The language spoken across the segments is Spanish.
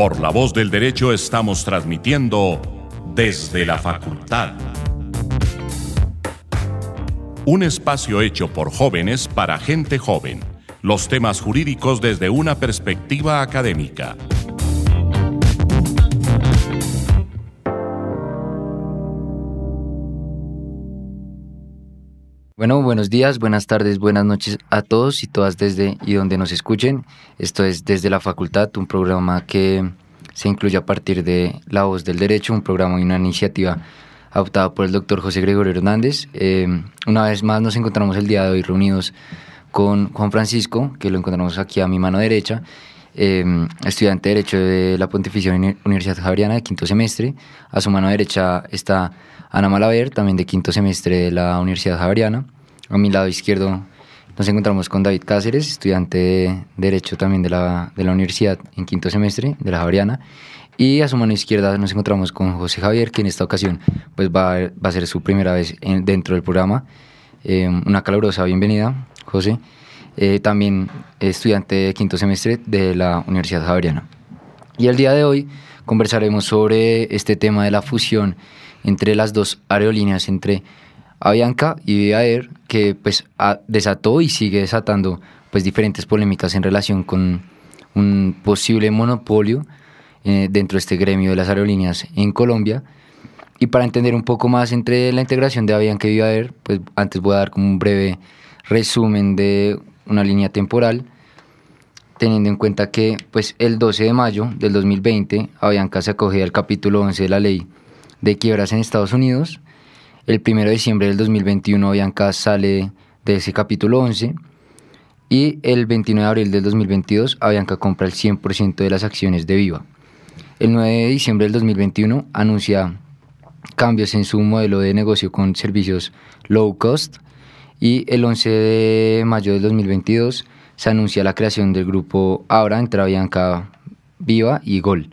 Por la voz del derecho estamos transmitiendo desde la facultad. Un espacio hecho por jóvenes para gente joven. Los temas jurídicos desde una perspectiva académica. Bueno, buenos días, buenas tardes, buenas noches a todos y todas desde y donde nos escuchen. Esto es Desde la Facultad, un programa que se incluye a partir de La Voz del Derecho, un programa y una iniciativa adoptada por el doctor José Gregorio Hernández. Eh, una vez más nos encontramos el día de hoy reunidos con Juan Francisco, que lo encontramos aquí a mi mano derecha, eh, estudiante de Derecho de la Pontificia Universidad Javeriana de quinto semestre. A su mano derecha está Ana Malaver, también de quinto semestre de la Universidad Javeriana. A mi lado izquierdo nos encontramos con David Cáceres, estudiante de Derecho también de la, de la universidad en quinto semestre de la Javeriana. Y a su mano izquierda nos encontramos con José Javier, que en esta ocasión pues va, a, va a ser su primera vez dentro del programa. Eh, una calurosa bienvenida, José. Eh, también estudiante de quinto semestre de la Universidad Javeriana. Y el día de hoy conversaremos sobre este tema de la fusión entre las dos aerolíneas, entre Avianca y Air, que pues desató y sigue desatando pues diferentes polémicas en relación con un posible monopolio eh, dentro de este gremio de las aerolíneas en Colombia. Y para entender un poco más entre la integración de Avianca y Air, pues antes voy a dar como un breve resumen de una línea temporal, teniendo en cuenta que pues el 12 de mayo del 2020 Avianca se acogía al capítulo 11 de la ley de quiebras en Estados Unidos. El 1 de diciembre del 2021 Bianca sale de ese capítulo 11 y el 29 de abril del 2022 Avianca compra el 100% de las acciones de Viva. El 9 de diciembre del 2021 anuncia cambios en su modelo de negocio con servicios low cost y el 11 de mayo del 2022 se anuncia la creación del grupo Abra entre Avianca Viva y Gol.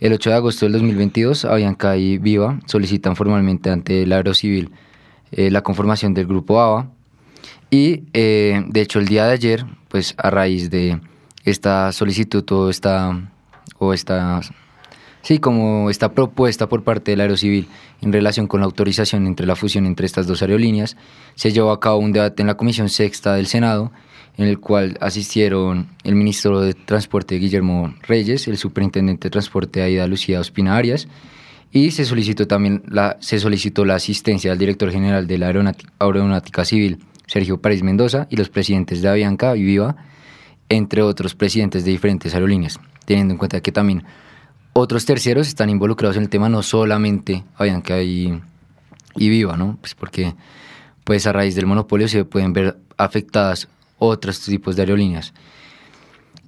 El 8 de agosto del 2022, Avianca y Viva solicitan formalmente ante el Aerocivil eh, la conformación del grupo AVA. Y eh, de hecho, el día de ayer, pues a raíz de esta solicitud o esta, o esta, sí, como esta propuesta por parte del Aerocivil en relación con la autorización entre la fusión entre estas dos aerolíneas, se llevó a cabo un debate en la Comisión Sexta del Senado en el cual asistieron el ministro de Transporte Guillermo Reyes, el superintendente de Transporte Aida Lucía Ospina Arias, y se solicitó también la, se solicitó la asistencia del director general de la Aeronáutica, Civil, Sergio Párez Mendoza, y los presidentes de Avianca y Viva, entre otros presidentes de diferentes aerolíneas, teniendo en cuenta que también otros terceros están involucrados en el tema, no solamente Avianca y, y Viva, ¿no? Pues porque pues a raíz del monopolio se pueden ver afectadas otros tipos de aerolíneas.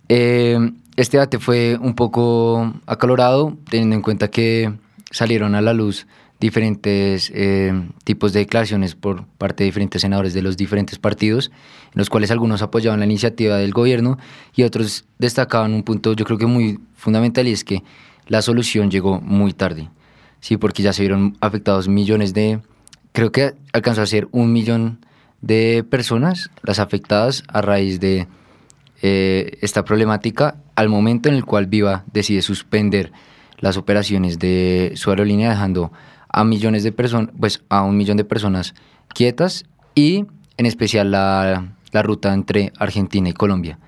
Eh, este debate fue un poco acalorado, teniendo en cuenta que salieron a la luz diferentes eh, tipos de declaraciones por parte de diferentes senadores de los diferentes partidos, en los cuales algunos apoyaban la iniciativa del gobierno y otros destacaban un punto yo creo que muy fundamental y es que la solución llegó muy tarde, sí, porque ya se vieron afectados millones de, creo que alcanzó a ser un millón de personas, las afectadas a raíz de eh, esta problemática, al momento en el cual Viva decide suspender las operaciones de su aerolínea, dejando a millones de personas, pues a un millón de personas quietas y en especial la, la, ruta entre Argentina y Colombia,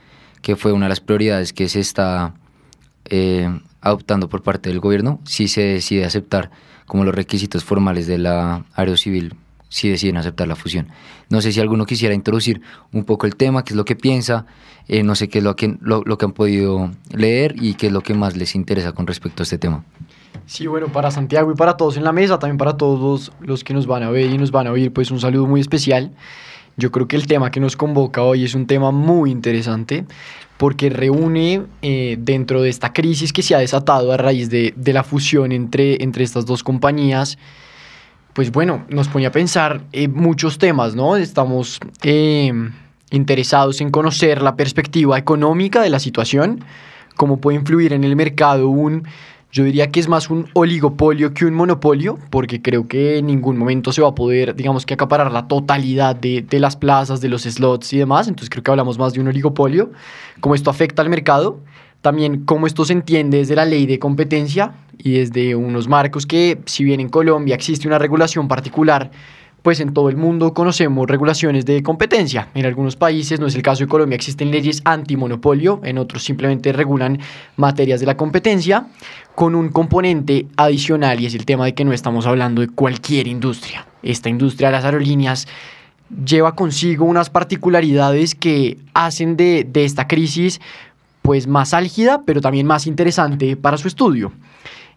que fue una de las prioridades que se está eh, adoptando por parte del gobierno, si se decide aceptar como los requisitos formales de la Aerocivil si deciden aceptar la fusión. No sé si alguno quisiera introducir un poco el tema, qué es lo que piensa, eh, no sé qué es lo que, lo, que han podido leer y qué es lo que más les interesa con respecto a este tema. Sí, bueno, para Santiago y para todos en la mesa, también para todos los que nos van a ver y nos van a oír, pues un saludo muy especial. Yo creo que el tema que nos convoca hoy es un tema muy interesante porque reúne eh, dentro de esta crisis que se ha desatado a raíz de, de la fusión entre, entre estas dos compañías, pues bueno, nos pone a pensar en muchos temas, ¿no? Estamos eh, interesados en conocer la perspectiva económica de la situación, cómo puede influir en el mercado un, yo diría que es más un oligopolio que un monopolio, porque creo que en ningún momento se va a poder, digamos que acaparar la totalidad de, de las plazas, de los slots y demás, entonces creo que hablamos más de un oligopolio, cómo esto afecta al mercado, también cómo esto se entiende desde la ley de competencia y desde unos marcos que, si bien en Colombia existe una regulación particular, pues en todo el mundo conocemos regulaciones de competencia. En algunos países, no es el caso de Colombia, existen leyes antimonopolio, en otros simplemente regulan materias de la competencia, con un componente adicional y es el tema de que no estamos hablando de cualquier industria. Esta industria de las aerolíneas lleva consigo unas particularidades que hacen de, de esta crisis pues más álgida, pero también más interesante para su estudio.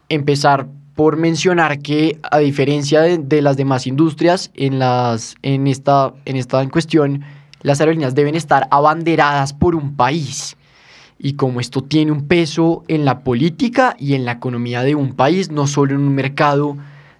Empezar por mencionar que a diferencia de, las demás industrias, en, las, en, esta, en esta en cuestión, las aerolíneas deben estar abanderadas por un país. Y como esto tiene un peso en la política y en la economía de un país, no solo en un mercado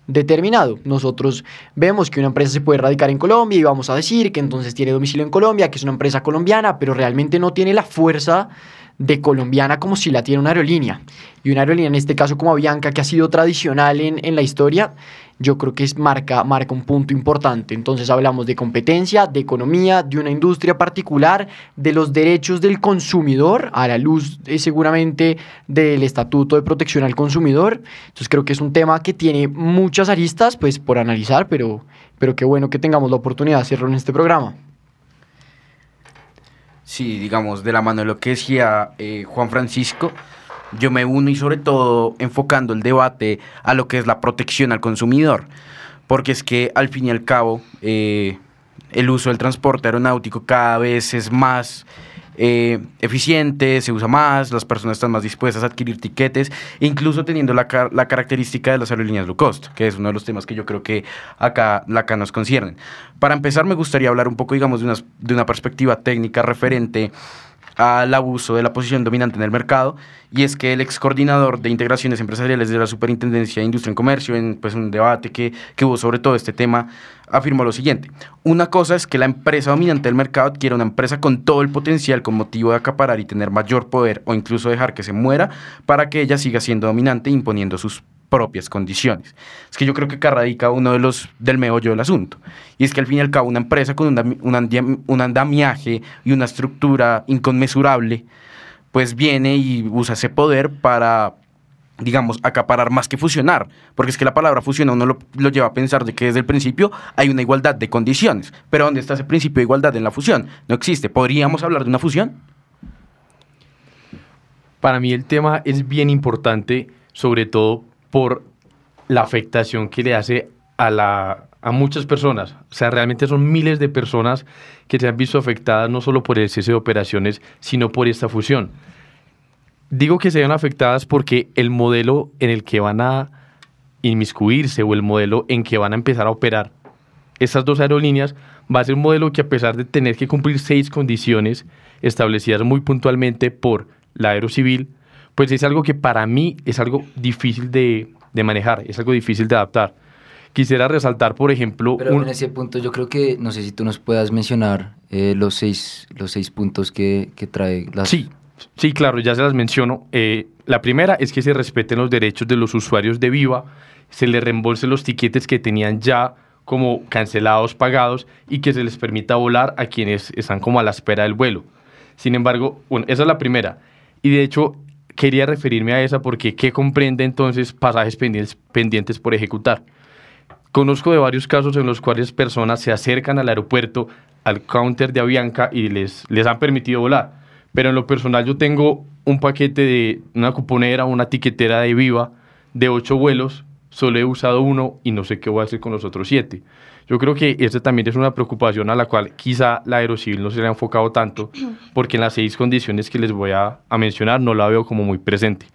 determinado. Nosotros vemos que una empresa se puede radicar en Colombia y vamos a decir que entonces tiene domicilio en Colombia, que es una empresa colombiana, pero realmente no tiene la fuerza de colombiana como si la tiene una aerolínea. Y una aerolínea, en este caso como Avianca, que ha sido tradicional en, en la historia, yo creo que es marca, marca un punto importante. Entonces hablamos de competencia, de economía, de una industria particular, de los derechos del consumidor, a la luz eh, seguramente del Estatuto de Protección al Consumidor. Entonces creo que es un tema que tiene muchas aristas pues por analizar, pero, pero qué bueno que tengamos la oportunidad de hacerlo en este programa. Sí, digamos, de la mano de lo que decía eh, Juan Francisco, yo me uno y sobre todo enfocando el debate a lo que es la protección al consumidor, porque es que al fin y al cabo eh, el uso del transporte aeronáutico cada vez es más eh, eficiente, se usa más, las personas están más dispuestas a adquirir tiquetes, incluso teniendo la, la, característica de las aerolíneas low cost, que es uno de los temas que yo creo que acá, acá nos conciernen. Para empezar, me gustaría hablar un poco, digamos, de una, de una perspectiva técnica referente al abuso de la posición dominante en el mercado, y es que el ex coordinador de integraciones empresariales de la Superintendencia de Industria y Comercio, en pues, un debate que, que hubo sobre todo este tema, afirmó lo siguiente. Una cosa es que la empresa dominante del mercado adquiera una empresa con todo el potencial con motivo de acaparar y tener mayor poder o incluso dejar que se muera para que ella siga siendo dominante imponiendo sus propias condiciones. Es que yo creo que acá radica uno de los del meollo del asunto. Y es que al fin y al cabo una empresa con un, un andamiaje y una estructura inconmensurable, pues viene y usa ese poder para digamos, acaparar más que fusionar, porque es que la palabra fusionar uno lo, lo, lleva a pensar de que desde el principio hay una igualdad de condiciones, pero ¿dónde está ese principio de igualdad en la fusión? No existe. ¿Podríamos hablar de una fusión? Para mí el tema es bien importante, sobre todo por la afectación que le hace a, la, a muchas personas. O sea, realmente son miles de personas que se han visto afectadas no solo por el cese de operaciones, sino por esta fusión. Digo que se ven afectadas porque el modelo en el que van a inmiscuirse o el modelo en que van a empezar a operar estas dos aerolíneas va a ser un modelo que a pesar de tener que cumplir seis condiciones establecidas muy puntualmente por la Aerocivil, pues es algo que para mí es algo difícil de, manejar, es algo difícil de adaptar. Quisiera resaltar, por ejemplo... Pero en ese punto yo creo que, no sé si tú nos puedas mencionar eh, los, seis, los seis puntos que, trae la... Sí, sí, claro, ya se las menciono. Eh, la primera es que se respeten los derechos de los usuarios de Viva, se les reembolsen los tiquetes que tenían ya como cancelados, pagados, y que se les permita volar a quienes están como a la espera del vuelo. Sin embargo, bueno, esa es la primera. Y de hecho, quería referirme a esa porque ¿qué comprende entonces pasajes pendientes, por ejecutar? Conozco de varios casos en los cuales personas se acercan al aeropuerto, al counter de Avianca y les, les han permitido volar. Pero en lo personal yo tengo un paquete de una cuponera, una tiquetera de Viva de ocho vuelos, solo he usado uno y no sé qué voy a hacer con los otros siete. Yo creo que esta también es una preocupación a la cual quizá la Aerocivil no se le ha enfocado tanto, porque en las seis condiciones que les voy a, mencionar no la veo como muy presente.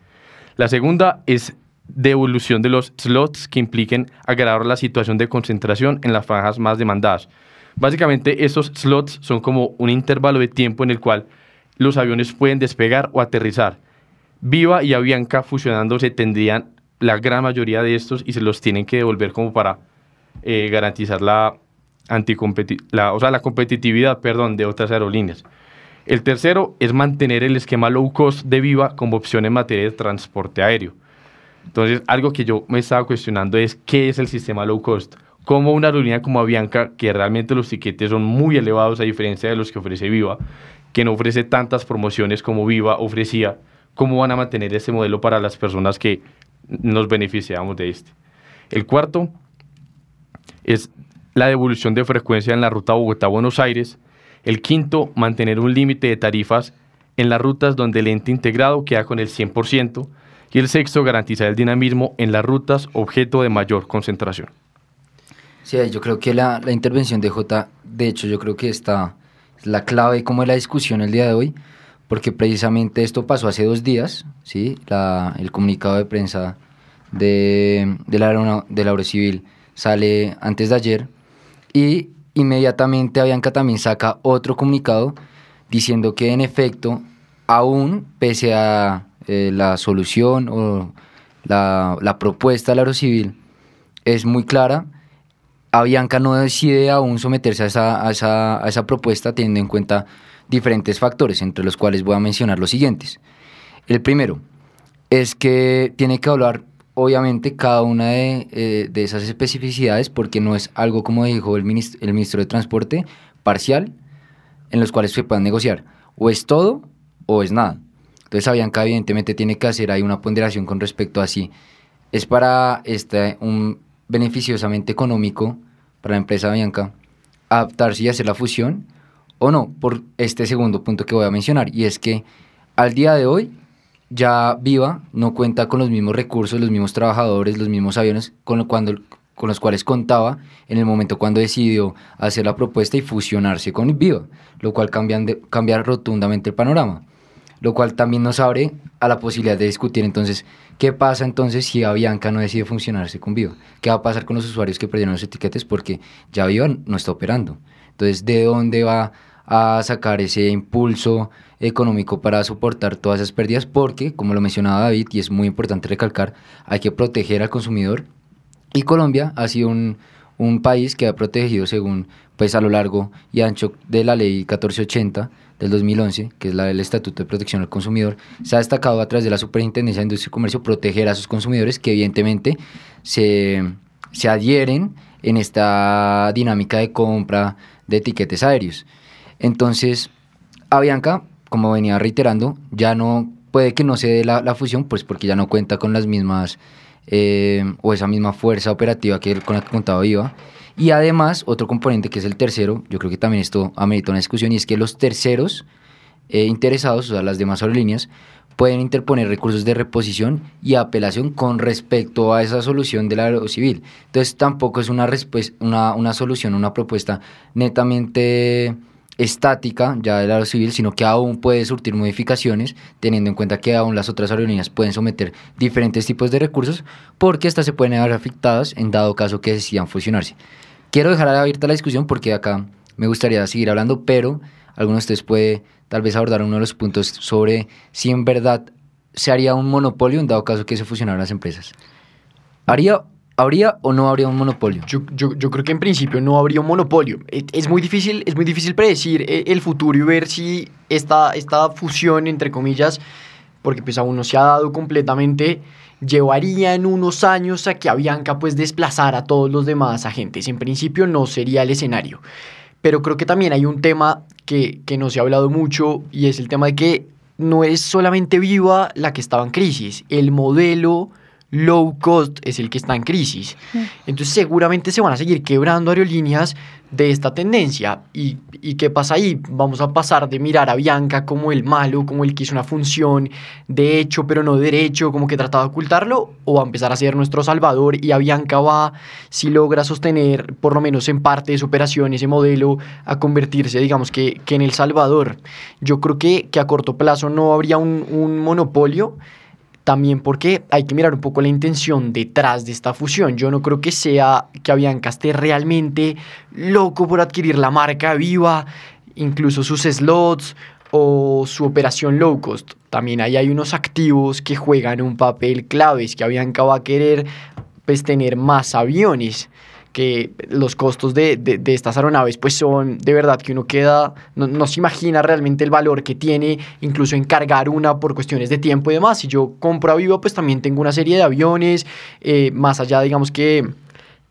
La segunda es devolución de los slots que impliquen agravar la situación de concentración en las franjas más demandadas. Básicamente, esos slots son como un intervalo de tiempo en el cual los aviones pueden despegar o aterrizar. Viva y Avianca fusionándose tendrían la gran mayoría de estos y se los tienen que devolver como para eh, garantizar la, la, o sea, la competitividad perdón, de otras aerolíneas. El tercero es mantener el esquema low cost de Viva como opción en materia de transporte aéreo. Entonces, algo que yo me estaba cuestionando es qué es el sistema low cost. Como una aerolínea como Avianca, que realmente los tiquetes son muy elevados a diferencia de los que ofrece Viva, que no ofrece tantas promociones como Viva ofrecía, cómo van a mantener ese modelo para las personas que nos beneficiamos de este. El cuarto es la devolución de frecuencia en la ruta Bogotá-Buenos Aires. El quinto, mantener un límite de tarifas en las rutas donde el ente integrado queda con el 100%. Y el sexto, garantizar el dinamismo en las rutas objeto de mayor concentración. Sí, yo creo que la, la intervención de J, de hecho, yo creo que está la clave como de la discusión el día de hoy, porque precisamente esto pasó hace dos días, ¿sí? La, el comunicado de prensa de, de, la, de la Civil sale antes de ayer y inmediatamente Avianca también saca otro comunicado diciendo que en efecto, aún pese a eh, la solución o la, la propuesta del Civil es muy clara, Avianca no decide aún someterse a esa, a, esa, a esa, propuesta teniendo en cuenta diferentes factores, entre los cuales voy a mencionar los siguientes. El primero es que tiene que hablar, obviamente, cada una de, eh, de esas especificidades, porque no es algo, como dijo el ministro, el ministro de Transporte, parcial, en los cuales se puedan negociar. O es todo o es nada. Entonces, Avianca, evidentemente, tiene que hacer ahí una ponderación con respecto a si es para este, un beneficiosamente económico para la empresa Bianca adaptarse y hacer la fusión o no, por este segundo punto que voy a mencionar, y es que al día de hoy ya Viva no cuenta con los mismos recursos, los mismos trabajadores, los mismos aviones con, los cuales contaba en el momento cuando decidió hacer la propuesta y fusionarse con Viva, lo cual cambia, cambia rotundamente el panorama lo cual también nos abre a la posibilidad de discutir entonces qué pasa entonces si Avianca no decide funcionarse con Viva, qué va a pasar con los usuarios que perdieron los etiquetes porque ya Viva no está operando. Entonces, ¿de dónde va a sacar ese impulso económico para soportar todas esas pérdidas? Porque, como lo mencionaba David, y es muy importante recalcar, hay que proteger al consumidor y Colombia ha sido un, un país que ha protegido según pues a lo largo y ancho de la ley 1480 del 2011, que es la del Estatuto de Protección al Consumidor, se ha destacado a través de la Superintendencia de Industria y Comercio proteger a sus consumidores que evidentemente se, se adhieren en esta dinámica de compra de etiquetes aéreos. Entonces, Avianca, como venía reiterando, ya no puede que no se dé la, fusión, pues porque ya no cuenta con las mismas eh, o esa misma fuerza operativa que con la que contaba IVA y además, otro componente que es el tercero, yo creo que también esto amerita una discusión, y es que los terceros eh, interesados, o sea, las demás aerolíneas, pueden interponer recursos de reposición y apelación con respecto a esa solución del aero civil. Entonces, tampoco es una, una, una solución, una propuesta netamente estática ya del aero civil, sino que aún puede surtir modificaciones, teniendo en cuenta que aún las otras aerolíneas pueden someter diferentes tipos de recursos, porque estas se pueden ver afectadas en dado caso que decidan fusionarse. Quiero dejar abierta la discusión porque acá me gustaría seguir hablando, pero alguno de ustedes puede tal vez abordar uno de los puntos sobre si en verdad se haría un monopolio en dado caso que se fusionaran las empresas. ¿Haría, ¿Habría o no habría un monopolio? Yo, yo, yo, creo que en principio no habría un monopolio. E, es muy difícil, es muy difícil predecir eh, el futuro y ver si esta, esta fusión, entre comillas, porque pues aún no se ha dado completamente, llevaría en unos años a que Avianca pues desplazara a todos los demás agentes. En principio no sería el escenario. Pero creo que también hay un tema que, que no se ha hablado mucho y es el tema de que no es solamente Viva la que estaba en crisis. El modelo low cost es el que está en crisis. Mm. Entonces seguramente se van a seguir quebrando aerolíneas de esta tendencia. ¿Y, ¿Y, qué pasa ahí? Vamos a pasar de mirar a Bianca como el malo, como el que hizo una función de hecho pero no derecho, como que trataba de ocultarlo, o a empezar a ser nuestro salvador y a Bianca va, si logra sostener por lo menos en parte de su operación ese modelo, a convertirse, digamos que, que en el salvador. Yo creo que, que a corto plazo no habría un, un monopolio también porque hay que mirar un poco la intención detrás de esta fusión. Yo no creo que sea que Avianca esté realmente loco por adquirir la marca viva, incluso sus slots o su operación low cost. También ahí hay unos activos que juegan un papel clave, es que Avianca va a querer pues, tener más aviones que los costos de, de, estas aeronaves pues son de verdad que uno queda, no, se imagina realmente el valor que tiene incluso en cargar una por cuestiones de tiempo y demás. Si yo compro a Viva pues también tengo una serie de aviones, eh, más allá digamos que,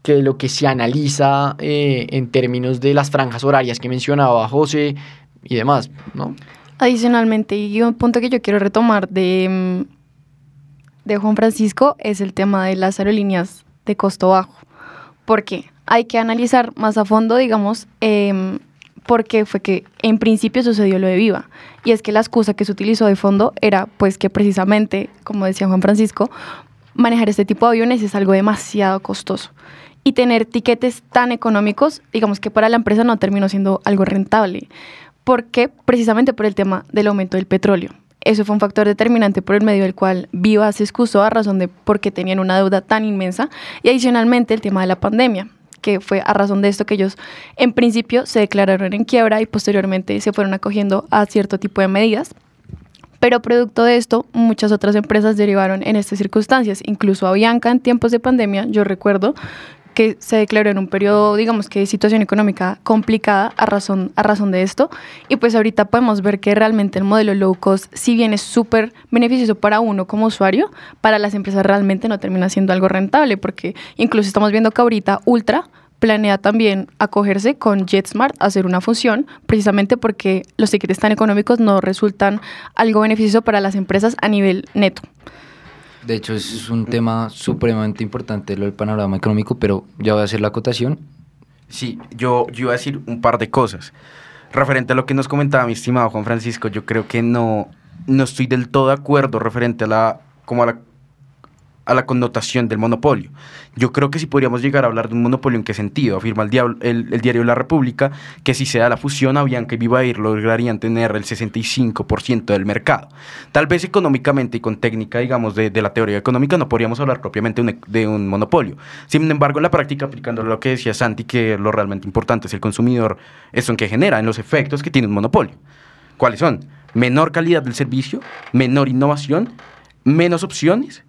que lo que se analiza eh, en términos de las franjas horarias que mencionaba José y demás, ¿no? Adicionalmente, y un punto que yo quiero retomar de, mm, de Juan Francisco es el tema de las aerolíneas de costo bajo. Porque Hay que analizar más a fondo, digamos, eh, por qué fue que en principio sucedió lo de Viva. Y es que la excusa que se utilizó de fondo era pues que precisamente, como decía Juan Francisco, manejar este tipo de aviones es algo demasiado costoso. Y tener tiquetes tan económicos, digamos que para la empresa no terminó siendo algo rentable. ¿Por qué? Precisamente por el tema del aumento del petróleo. Eso fue un factor determinante por el medio del cual Viva se excusó a razón de por qué tenían una deuda tan inmensa y adicionalmente el tema de la pandemia que fue a razón de esto que ellos en principio se declararon en quiebra y posteriormente se fueron acogiendo a cierto tipo de medidas. Pero producto de esto, muchas otras empresas derivaron en estas circunstancias. Incluso Avianca en tiempos de pandemia, yo recuerdo que se declaró en un periodo, digamos que de situación económica complicada a razón, a razón de esto. Y pues ahorita podemos ver que realmente el modelo low cost, si bien es súper beneficioso para uno como usuario, para las empresas realmente no termina siendo algo rentable, porque incluso estamos viendo que ahorita Ultra planea también acogerse con JetSmart a hacer una función, precisamente porque los tickets tan económicos no resultan algo beneficioso para las empresas a nivel neto. De hecho, es un tema supremamente importante lo del panorama económico, pero ya voy a hacer la acotación. Sí, yo, yo iba a decir un par de cosas. Referente a lo que nos comentaba mi estimado Juan Francisco, yo creo que no, no estoy del todo de acuerdo referente a la, como a la a la connotación del monopolio. Yo creo que sí podríamos llegar a hablar de un monopolio en qué sentido. Afirma el, el, diario La República que si se da la fusión, Avianca y Viva Air lograrían tener el 65% del mercado. Tal vez económicamente y con técnica, digamos, de, la teoría económica no podríamos hablar propiamente de un monopolio. Sin embargo, en la práctica, aplicando lo que decía Santi, que lo realmente importante es el consumidor, eso en que genera, en los efectos que tiene un monopolio. ¿Cuáles son? Menor calidad del servicio, menor innovación, menos opciones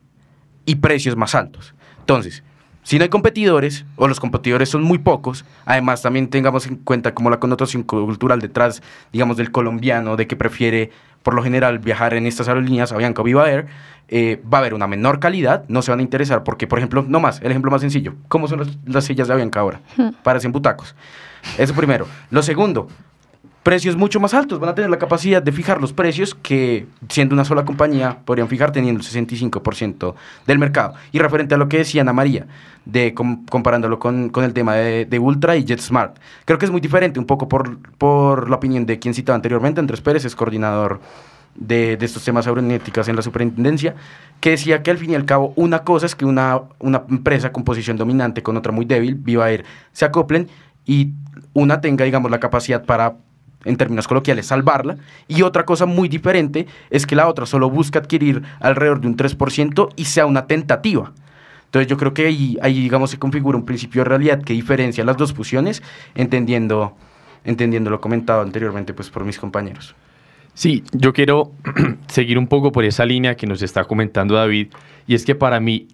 y precios más altos. Entonces, si no hay competidores o los competidores son muy pocos, además también tengamos en cuenta como la connotación cultural detrás, digamos, del colombiano, de que prefiere por lo general viajar en estas aerolíneas, Avianca o Viva Air, eh, va a haber una menor calidad, no se van a interesar, porque, por ejemplo, no más, el ejemplo más sencillo, ¿cómo son las, sillas de Avianca ahora? Hmm. Parecen butacos. Eso primero. Lo segundo, precios mucho más altos. Van a tener la capacidad de fijar los precios que, siendo una sola compañía, podrían fijar teniendo el 65% del mercado. Y referente a lo que decía Ana María, de comparándolo con, con, el tema de, de, Ultra y JetSmart, creo que es muy diferente, un poco por, por la opinión de quien citaba anteriormente, Andrés Pérez, es coordinador de, de, estos temas aeronáuticas en la superintendencia, que decía que al fin y al cabo una cosa es que una, una empresa con posición dominante con otra muy débil, Viva Air, se acoplen y una tenga, digamos, la capacidad para en términos coloquiales, salvarla. Y otra cosa muy diferente es que la otra solo busca adquirir alrededor de un 3% y sea una tentativa. Entonces yo creo que ahí, ahí, digamos, se configura un principio de realidad que diferencia las dos fusiones, entendiendo, entendiendo lo comentado anteriormente pues, por mis compañeros. Sí, yo quiero seguir un poco por esa línea que nos está comentando David, y es que para mí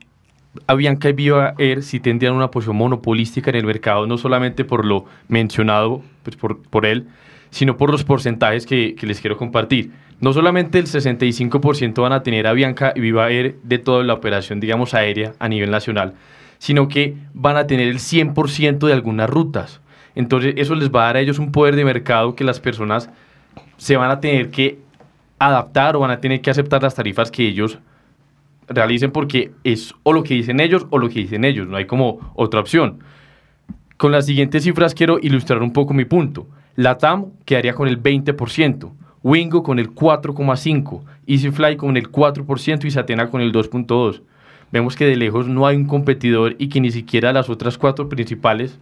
Avianca y Viva Air sí tendrían una posición monopolística en el mercado, no solamente por lo mencionado pues por, por él, sino por los porcentajes que, les quiero compartir. No solamente el 65% van a tener Avianca y Viva Air de toda la operación, digamos, aérea a nivel nacional, sino que van a tener el 100% de algunas rutas. Entonces, eso les va a dar a ellos un poder de mercado que las personas se van a tener que adaptar o van a tener que aceptar las tarifas que ellos realicen porque es o lo que dicen ellos o lo que dicen ellos, no hay como otra opción. Con las siguientes cifras quiero ilustrar un poco mi punto. La TAM quedaría con el 20%, Wingo con el 4,5%, EasyFly con el 4% y Satena con el 2,2%. Vemos que de lejos no hay un competidor y que ni siquiera las otras cuatro principales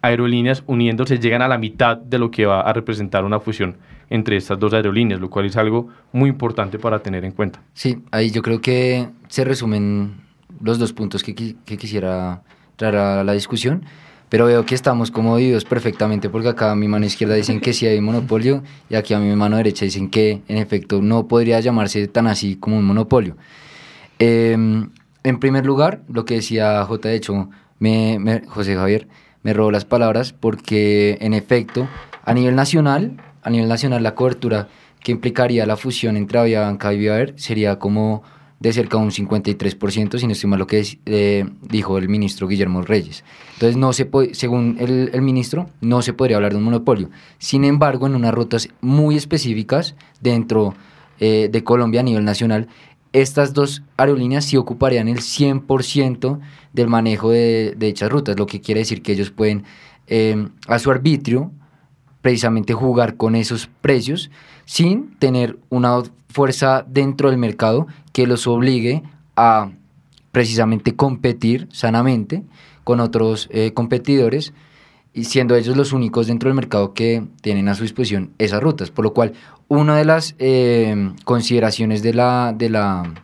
aerolíneas uniéndose llegan a la mitad de lo que va a representar una fusión entre estas dos aerolíneas, lo cual es algo muy importante para tener en cuenta. Sí, ahí yo creo que se resumen los dos puntos que, que quisiera traer a la discusión. Pero veo que estamos como divididos perfectamente porque acá a mi mano izquierda dicen que sí hay monopolio y aquí a mi mano derecha dicen que en efecto no podría llamarse tan así como un monopolio. Em, en primer lugar, lo que decía J, de hecho, me, José Javier me robó las palabras porque en efecto a nivel nacional, a nivel nacional la cobertura que implicaría la fusión entre Avianca y Viva sería como de cerca de un 53%, si no estoy mal lo que eh, dijo el ministro Guillermo Reyes. Entonces, no se puede, según el, el, ministro, no se podría hablar de un monopolio. Sin embargo, en unas rutas muy específicas dentro eh, de Colombia a nivel nacional, estas dos aerolíneas sí ocuparían el 100% del manejo de, dichas rutas, lo que quiere decir que ellos pueden, eh, a su arbitrio, precisamente jugar con esos precios sin tener una fuerza dentro del mercado que los obligue a precisamente competir sanamente con otros eh, competidores y siendo ellos los únicos dentro del mercado que tienen a su disposición esas rutas, por lo cual una de las eh, consideraciones de la, de la,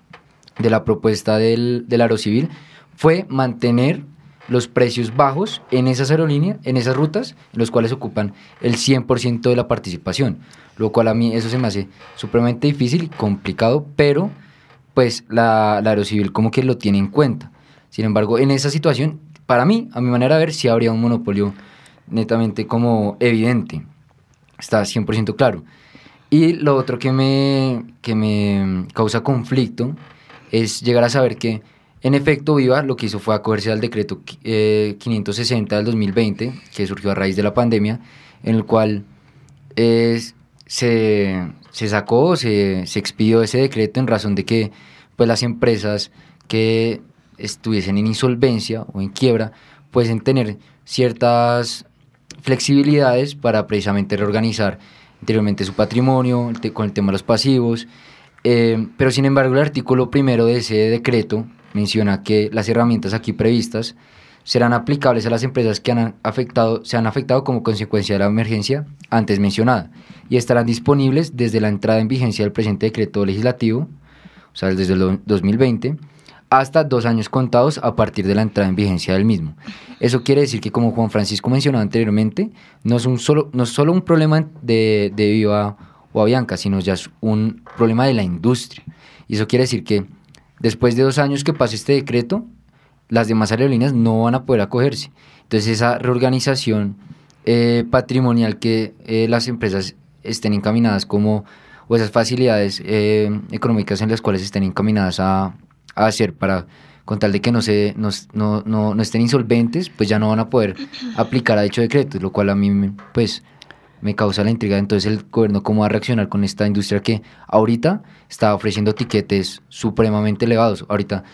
de la propuesta del, del Aerocivil fue mantener los precios bajos en esas aerolíneas, en esas rutas, en los cuales ocupan el 100% de la participación, lo cual a mí eso se me hace supremamente difícil y complicado, pero pues la, la Aerocivil como que lo tiene en cuenta. Sin embargo, en esa situación, para mí, a mi manera de ver, sí habría un monopolio netamente como evidente, está 100% claro. Y lo otro que me, que me causa conflicto es llegar a saber que en efecto, Viva lo que hizo fue acogerse al decreto 560 eh, del 2020, que surgió a raíz de la pandemia, en el cual se, sacó, se, se, expidió ese decreto en razón de que pues, las empresas que estuviesen en insolvencia o en quiebra pueden tener ciertas flexibilidades para precisamente reorganizar anteriormente su patrimonio, con el tema de los pasivos, eh, pero sin embargo el artículo primero de ese decreto menciona que las herramientas aquí previstas serán aplicables a las empresas que han afectado, se han afectado como consecuencia de la emergencia antes mencionada y estarán disponibles desde la entrada en vigencia del presente decreto legislativo, o sea, desde el 2020, hasta dos años contados a partir de la entrada en vigencia del mismo. Eso quiere decir que, como Juan Francisco mencionó anteriormente, no es, un solo, no es solo un problema de, de Viva o Avianca, sino ya es un problema de la industria. Y eso quiere decir que Después de dos años que pase este decreto, las demás aerolíneas no van a poder acogerse. Entonces esa reorganización eh, patrimonial que eh, las empresas estén encaminadas como, o esas facilidades eh, económicas en las cuales estén encaminadas a, a, hacer para, con tal de que no, se, no, no, no, estén insolventes, pues ya no van a poder aplicar a dicho decreto, lo cual a mí, pues, me causa la intriga entonces el gobierno cómo va a reaccionar con esta industria que ahorita está ofreciendo tiquetes supremamente elevados. Ahorita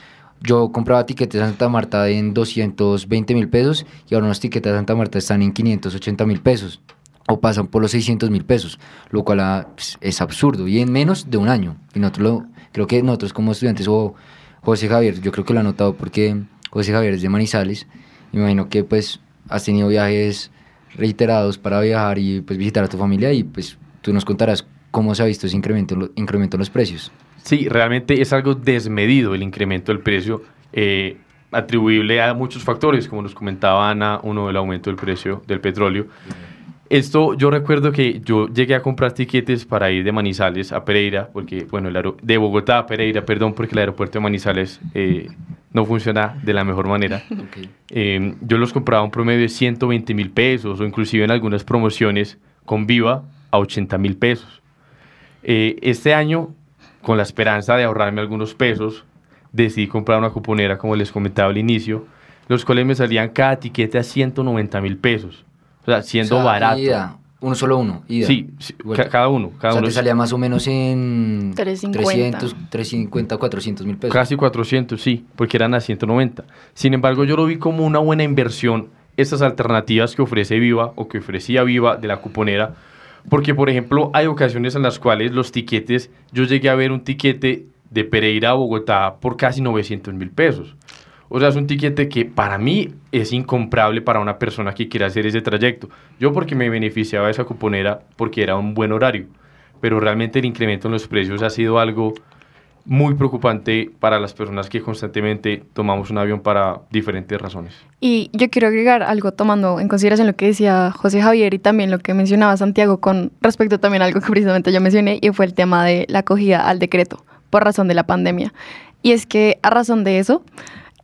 yo compraba tiquetes a Santa Marta en 220 mil pesos y ahora unos tiquetes a Santa Marta están en 580 mil pesos o pasan por los 600 mil pesos, lo cual ah, pues, es absurdo y en menos de un año. Y nosotros creo que nosotros como estudiantes o José Javier, yo creo que lo ha notado porque José Javier es de Manizales, me imagino que pues has tenido viajes reiterados para viajar y pues visitar a tu familia y pues tú nos contarás cómo se ha visto ese incremento, incremento en los precios. Sí, realmente es algo desmedido el incremento del precio, eh, atribuible a muchos factores, como nos comentaba Ana, uno del aumento del precio del petróleo. Esto yo recuerdo que yo llegué a comprar tiquetes para ir de Manizales a Pereira, porque, bueno, el de Bogotá a Pereira, perdón, porque el aeropuerto de Manizales eh, no funciona de la mejor manera. Em, yo los compraba a un promedio de 120 mil pesos o inclusive en algunas promociones con Viva a 80 mil pesos. Eh, este año, con la esperanza de ahorrarme algunos pesos, decidí comprar una cuponera, como les comentaba al inicio, los cuales me salían cada tiquete a 190 mil pesos. O sea, siendo barato. Uno solo uno, Sí, cada uno. Cada o sea, uno te salía más o menos en 350. 300, 350, 400 mil pesos. Casi 400, sí, porque eran a 190. Sin embargo, yo lo vi como una buena inversión estas alternativas que ofrece Viva o que ofrecía Viva de la cuponera. Porque, por ejemplo, hay ocasiones en las cuales los tiquetes, yo llegué a ver un tiquete de Pereira a Bogotá por casi 900 mil pesos. O sea, es un tiquete que para mí es incomprable para una persona que quiera hacer ese trayecto. Yo porque me beneficiaba esa cuponera porque era un buen horario, pero realmente el incremento en los precios ha sido algo muy preocupante para las personas que constantemente tomamos un avión para diferentes razones. Y yo quiero agregar algo tomando en consideración lo que decía José Javier y también lo que mencionaba Santiago con respecto también a algo que precisamente yo mencioné y fue el tema de la acogida al decreto por razón de la pandemia. Y es que a razón de eso,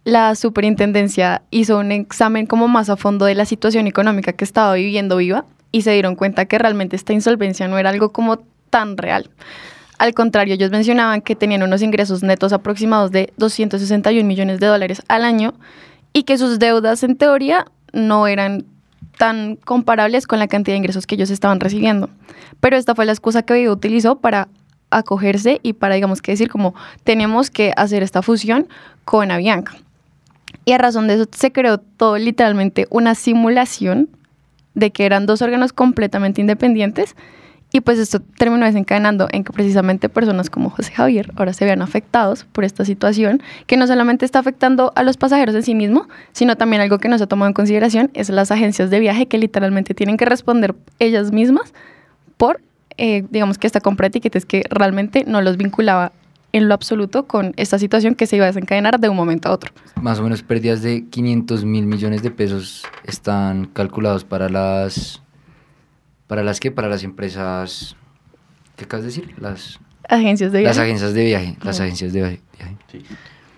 la superintendencia hizo un examen como más a fondo de la situación económica que estaba viviendo Viva y se dieron cuenta que realmente esta insolvencia no era algo como tan real. Al contrario, ellos mencionaban que tenían unos ingresos netos aproximados de 261 millones de dólares al año y que sus deudas en teoría no eran tan comparables con la cantidad de ingresos que ellos estaban recibiendo. Pero esta fue la excusa que Viva utilizó para acogerse y para, digamos que decir, como tenemos que hacer esta fusión con Avianca. Y a razón de eso se creó todo literalmente una simulación de que eran dos órganos completamente independientes y pues esto terminó desencadenando en que precisamente personas como José Javier ahora se vean afectados por esta situación, que no solamente está afectando a los pasajeros en sí mismo, sino también algo que no se ha tomado en consideración es las agencias de viaje que literalmente tienen que responder ellas mismas por, eh, digamos que esta compra de tiquetes que realmente no los vinculaba en lo absoluto con esta situación que se iba a desencadenar de un momento a otro. Más o menos pérdidas de 500 mil millones de pesos están calculados para las ¿Para las qué? Para las empresas, ¿qué acabas de decir? Las agencias de viaje. Las agencias de viaje, las agencias de viaje.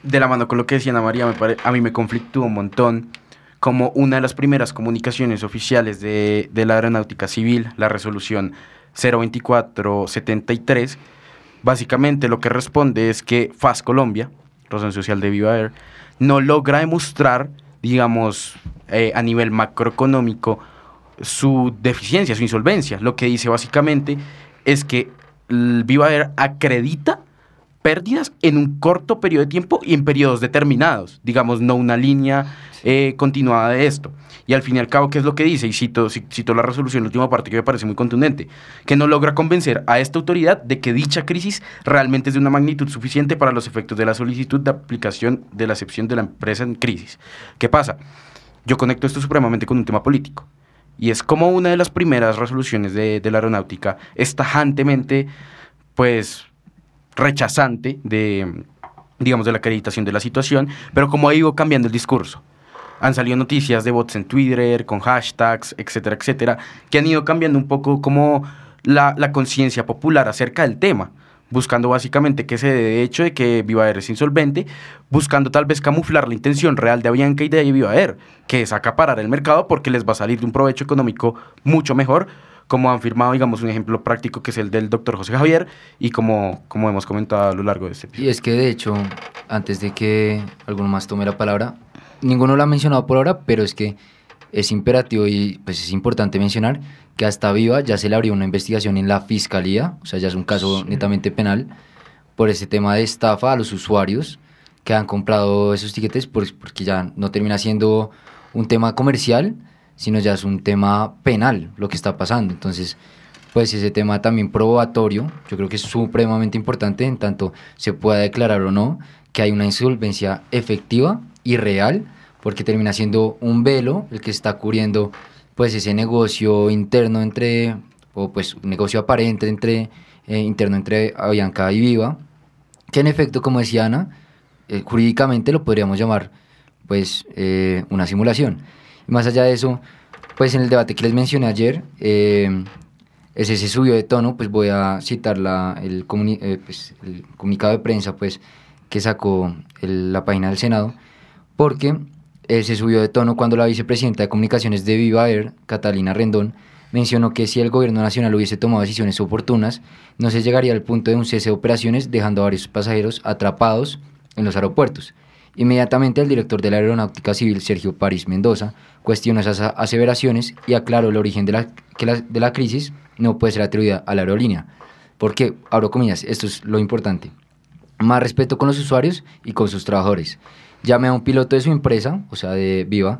De la mano con lo que decía Ana María, me a mí me conflictó un montón como una de las primeras comunicaciones oficiales de, de la aeronáutica civil, la resolución 02473, básicamente lo que responde es que FAS Colombia, Razón Social de Viva Air, no logra demostrar, digamos, eh, a nivel macroeconómico, su deficiencia, su insolvencia. Lo que dice básicamente es que Viva Air acredita pérdidas en un corto periodo de tiempo y en periodos determinados, digamos, no una línea eh, continuada de esto. Y al fin y al cabo, ¿qué es lo que dice? Y cito, cito la resolución, la última parte que me parece muy contundente, que no logra convencer a esta autoridad de que dicha crisis realmente es de una magnitud suficiente para los efectos de la solicitud de aplicación de la excepción de la empresa en crisis. ¿Qué pasa? Yo conecto esto supremamente con un tema político. Y es como una de las primeras resoluciones de, la aeronáutica es tajantemente, pues, rechazante de, digamos, de la acreditación de la situación, pero como ha ido cambiando el discurso. Han salido noticias de bots en Twitter, con hashtags, etcétera, etcétera, que han ido cambiando un poco como la, la conciencia popular acerca del tema buscando básicamente que se dé de hecho de que Viva Air es insolvente, buscando tal vez camuflar la intención real de Avianca y de Viva Air, que es acaparar el mercado porque les va a salir de un provecho económico mucho mejor, como han firmado, digamos, un ejemplo práctico que es el del doctor José Javier y como, como hemos comentado a lo largo de este episodio. Y es que de hecho, antes de que alguno más tome la palabra, ninguno lo ha mencionado por ahora, pero es que es imperativo y pues es importante mencionar que hasta Viva ya se le abrió una investigación en la fiscalía, o sea, ya es un caso netamente penal, por ese tema de estafa a los usuarios que han comprado esos tiquetes, porque ya no termina siendo un tema comercial, sino ya es un tema penal lo que está pasando. Entonces, pues ese tema también probatorio, yo creo que es supremamente importante en tanto se pueda declarar o no que hay una insolvencia efectiva y real porque termina siendo un velo el que está cubriendo pues ese negocio interno entre, o pues un negocio aparente entre, eh, interno entre Avianca y Viva, que en efecto, como decía Ana, eh, jurídicamente lo podríamos llamar pues eh, una simulación. Más allá de eso, pues en el debate que les mencioné ayer, ese se subió de tono, pues voy a citar la, el, pues, el comunicado de prensa pues, que sacó la página del Senado, porque eh, se subió de tono cuando la vicepresidenta de comunicaciones de Viva Air, Catalina Rendón, mencionó que si el gobierno nacional hubiese tomado decisiones oportunas, no se llegaría al punto de un cese de operaciones, dejando a varios pasajeros atrapados en los aeropuertos. Inmediatamente el director de la Aeronáutica Civil, Sergio París Mendoza, cuestionó esas aseveraciones y aclaró el origen de la, que de la crisis no puede ser atribuida a la aerolínea. Porque, abro comillas, esto es lo importante, más respeto con los usuarios y con sus trabajadores. Llamé a un piloto de su empresa, o sea, de Viva,